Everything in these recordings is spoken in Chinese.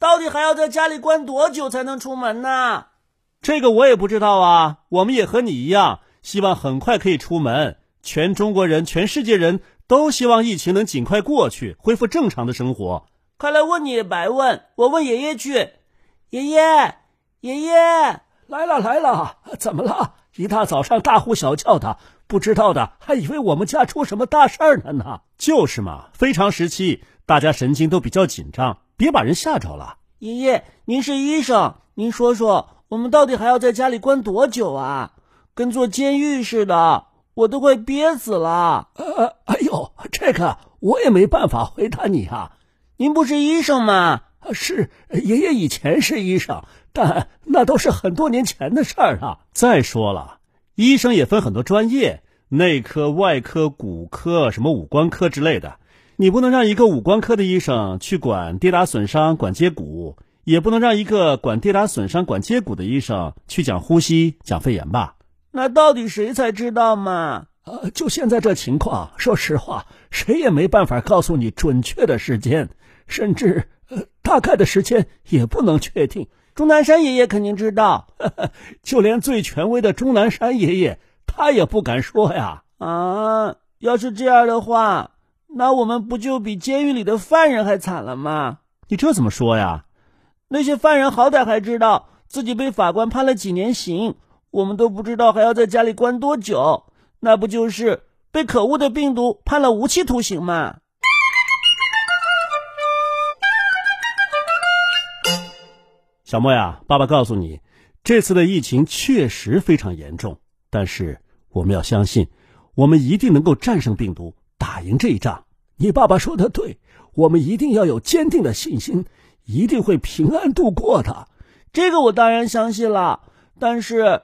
到底还要在家里关多久才能出门呢？这个我也不知道啊。我们也和你一样，希望很快可以出门。全中国人、全世界人都希望疫情能尽快过去，恢复正常的生活。快来问你也白问，我问爷爷去。爷爷，爷爷，来了来了，怎么了？一大早上大呼小叫的，不知道的还以为我们家出什么大事儿了呢。就是嘛，非常时期。大家神经都比较紧张，别把人吓着了。爷爷，您是医生，您说说，我们到底还要在家里关多久啊？跟坐监狱似的，我都快憋死了。呃，哎呦，这个我也没办法回答你啊。您不是医生吗？是，爷爷以前是医生，但那都是很多年前的事儿了。再说了，医生也分很多专业，内科、外科、骨科、什么五官科之类的。你不能让一个五官科的医生去管跌打损伤、管接骨，也不能让一个管跌打损伤、管接骨的医生去讲呼吸、讲肺炎吧？那到底谁才知道嘛？呃，就现在这情况，说实话，谁也没办法告诉你准确的时间，甚至呃大概的时间也不能确定。钟南山爷爷肯定知道，就连最权威的钟南山爷爷，他也不敢说呀。啊，要是这样的话。那我们不就比监狱里的犯人还惨了吗？你这怎么说呀？那些犯人好歹还知道自己被法官判了几年刑，我们都不知道还要在家里关多久，那不就是被可恶的病毒判了无期徒刑吗？小莫呀，爸爸告诉你，这次的疫情确实非常严重，但是我们要相信，我们一定能够战胜病毒。打赢这一仗，你爸爸说的对，我们一定要有坚定的信心，一定会平安度过的。这个我当然相信了，但是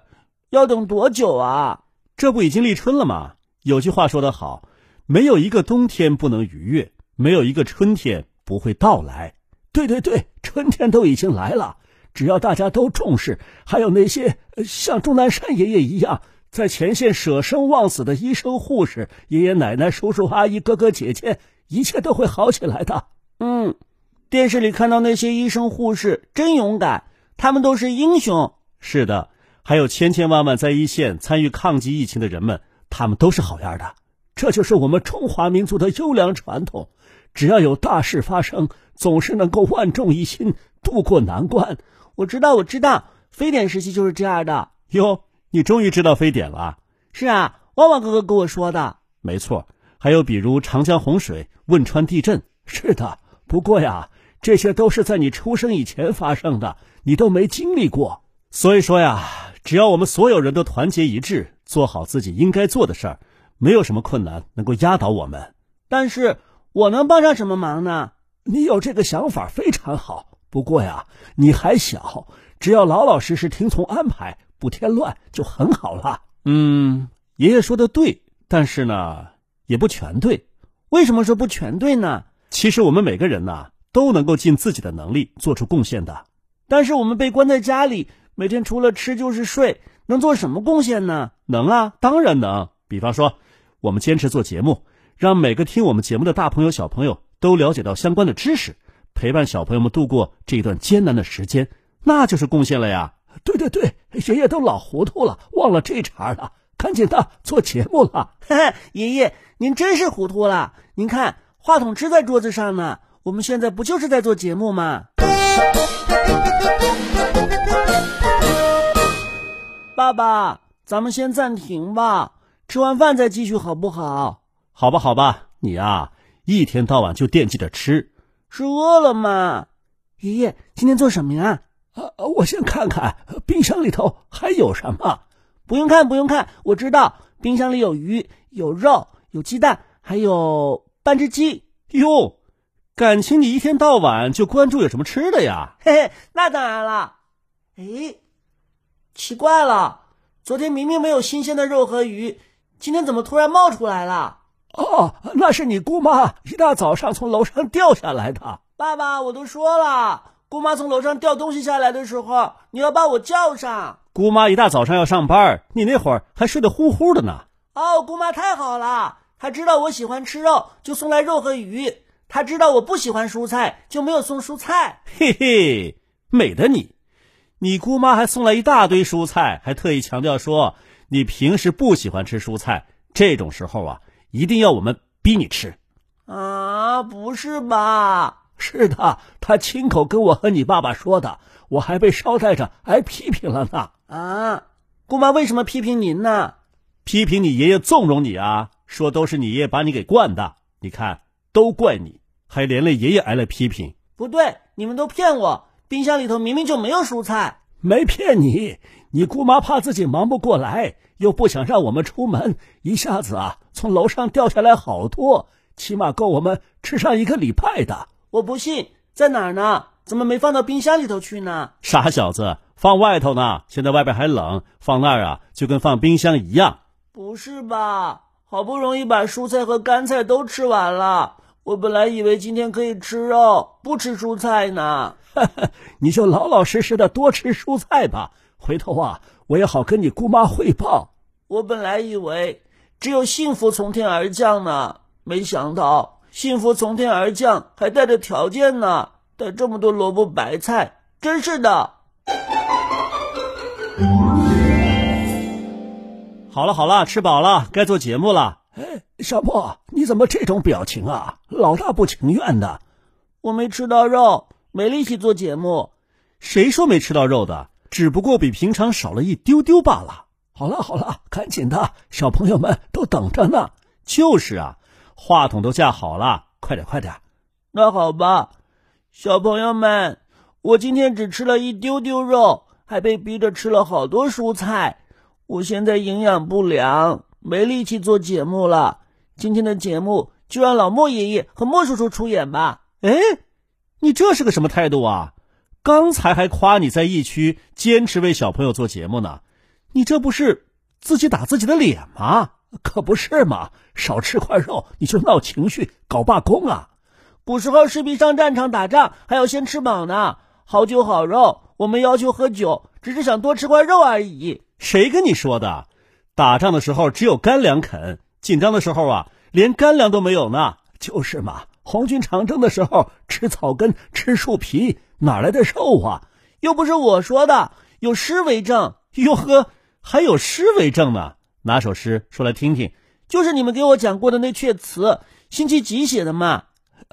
要等多久啊？这不已经立春了吗？有句话说得好，没有一个冬天不能逾越，没有一个春天不会到来。对对对，春天都已经来了，只要大家都重视，还有那些像钟南山爷爷一样。在前线舍生忘死的医生、护士、爷爷奶奶、叔叔阿姨、哥哥姐姐，一切都会好起来的。嗯，电视里看到那些医生、护士真勇敢，他们都是英雄。是的，还有千千万万在一线参与抗击疫情的人们，他们都是好样的。这就是我们中华民族的优良传统。只要有大事发生，总是能够万众一心，渡过难关。我知道，我知道，非典时期就是这样的哟。你终于知道非典了？是啊，旺旺哥哥跟我说的。没错，还有比如长江洪水、汶川地震。是的，不过呀，这些都是在你出生以前发生的，你都没经历过。所以说呀，只要我们所有人都团结一致，做好自己应该做的事儿，没有什么困难能够压倒我们。但是我能帮上什么忙呢？你有这个想法非常好，不过呀，你还小，只要老老实实听从安排。不添乱就很好了。嗯，爷爷说的对，但是呢，也不全对。为什么说不全对呢？其实我们每个人呢，都能够尽自己的能力做出贡献的。但是我们被关在家里，每天除了吃就是睡，能做什么贡献呢？能啊，当然能。比方说，我们坚持做节目，让每个听我们节目的大朋友、小朋友都了解到相关的知识，陪伴小朋友们度过这段艰难的时间，那就是贡献了呀。对对对，爷爷都老糊涂了，忘了这茬了。赶紧的，做节目了。爷爷，您真是糊涂了。您看，话筒支在桌子上呢。我们现在不就是在做节目吗？爸爸，咱们先暂停吧，吃完饭再继续，好不好？好吧，好吧。你啊，一天到晚就惦记着吃，是饿了吗？爷爷，今天做什么呀？呃，我先看看冰箱里头还有什么。不用看，不用看，我知道冰箱里有鱼、有肉、有鸡蛋，还有半只鸡。哟，感情你一天到晚就关注有什么吃的呀？嘿嘿，那当然了。哎，奇怪了，昨天明明没有新鲜的肉和鱼，今天怎么突然冒出来了？哦，那是你姑妈一大早上从楼上掉下来的。爸爸，我都说了，姑妈从楼上掉东西下来的时候，你要把我叫上。姑妈一大早上要上班，你那会儿还睡得呼呼的呢。哦，姑妈太好了，她知道我喜欢吃肉，就送来肉和鱼；她知道我不喜欢蔬菜，就没有送蔬菜。嘿嘿，美的你！你姑妈还送来一大堆蔬菜，还特意强调说你平时不喜欢吃蔬菜，这种时候啊。一定要我们逼你吃，啊，不是吧？是的，他亲口跟我和你爸爸说的，我还被捎带着挨批评了呢。啊，姑妈为什么批评您呢？批评你爷爷纵容你啊，说都是你爷爷把你给惯的。你看，都怪你，还连累爷爷挨了批评。不对，你们都骗我，冰箱里头明明就没有蔬菜。没骗你，你姑妈怕自己忙不过来。又不想让我们出门，一下子啊，从楼上掉下来好多，起码够我们吃上一个礼拜的。我不信，在哪儿呢？怎么没放到冰箱里头去呢？傻小子，放外头呢。现在外边还冷，放那儿啊，就跟放冰箱一样。不是吧？好不容易把蔬菜和干菜都吃完了，我本来以为今天可以吃肉，不吃蔬菜呢。你就老老实实的多吃蔬菜吧。回头啊，我也好跟你姑妈汇报。我本来以为只有幸福从天而降呢，没想到幸福从天而降还带着条件呢，带这么多萝卜白菜，真是的。好了好了，吃饱了，该做节目了。哎，小莫，你怎么这种表情啊？老大不情愿的。我没吃到肉，没力气做节目。谁说没吃到肉的？只不过比平常少了一丢丢罢了。好了好了，赶紧的，小朋友们都等着呢。就是啊，话筒都架好了，快点快点。那好吧，小朋友们，我今天只吃了一丢丢肉，还被逼着吃了好多蔬菜。我现在营养不良，没力气做节目了。今天的节目就让老莫爷爷和莫叔叔出演吧。哎，你这是个什么态度啊？刚才还夸你在疫区坚持为小朋友做节目呢，你这不是自己打自己的脸吗？可不是嘛！少吃块肉你就闹情绪搞罢工啊！古时候士兵上战场打仗还要先吃饱呢，好酒好肉，我们要求喝酒，只是想多吃块肉而已。谁跟你说的？打仗的时候只有干粮啃，紧张的时候啊，连干粮都没有呢。就是嘛，红军长征的时候吃草根吃树皮。哪来的肉啊？又不是我说的，有诗为证。哟呵，还有诗为证呢？哪首诗说来听听？就是你们给我讲过的那阙词，辛弃疾写的嘛。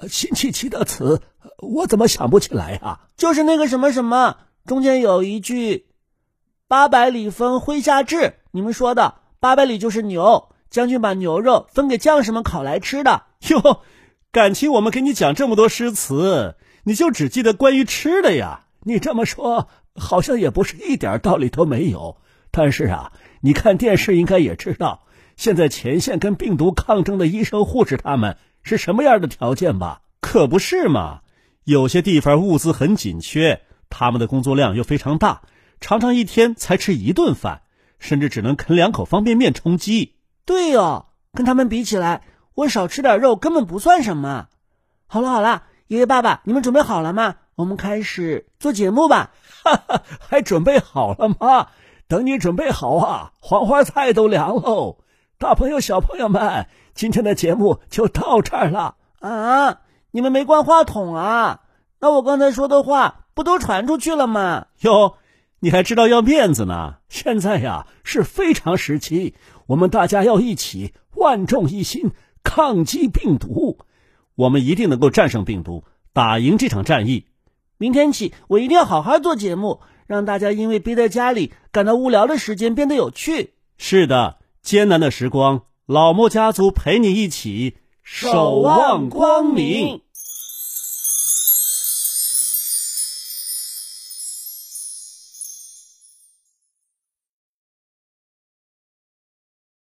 辛弃疾的词，我怎么想不起来啊？就是那个什么什么，中间有一句“八百里分麾下炙”，你们说的八百里就是牛，将军把牛肉分给将士们烤来吃的。哟，感情我们给你讲这么多诗词。你就只记得关于吃的呀？你这么说好像也不是一点道理都没有。但是啊，你看电视应该也知道，现在前线跟病毒抗争的医生护士他们是什么样的条件吧？可不是嘛！有些地方物资很紧缺，他们的工作量又非常大，常常一天才吃一顿饭，甚至只能啃两口方便面充饥。对哦，跟他们比起来，我少吃点肉根本不算什么。好了好了。爷爷、爸爸，你们准备好了吗？我们开始做节目吧。哈哈，还准备好了吗？等你准备好啊，黄花菜都凉喽。大朋友、小朋友们，今天的节目就到这儿了啊！你们没关话筒啊？那我刚才说的话不都传出去了吗？哟，你还知道要面子呢？现在呀是非常时期，我们大家要一起万众一心抗击病毒。我们一定能够战胜病毒，打赢这场战役。明天起，我一定要好好做节目，让大家因为憋在家里感到无聊的时间变得有趣。是的，艰难的时光，老莫家族陪你一起守望光明。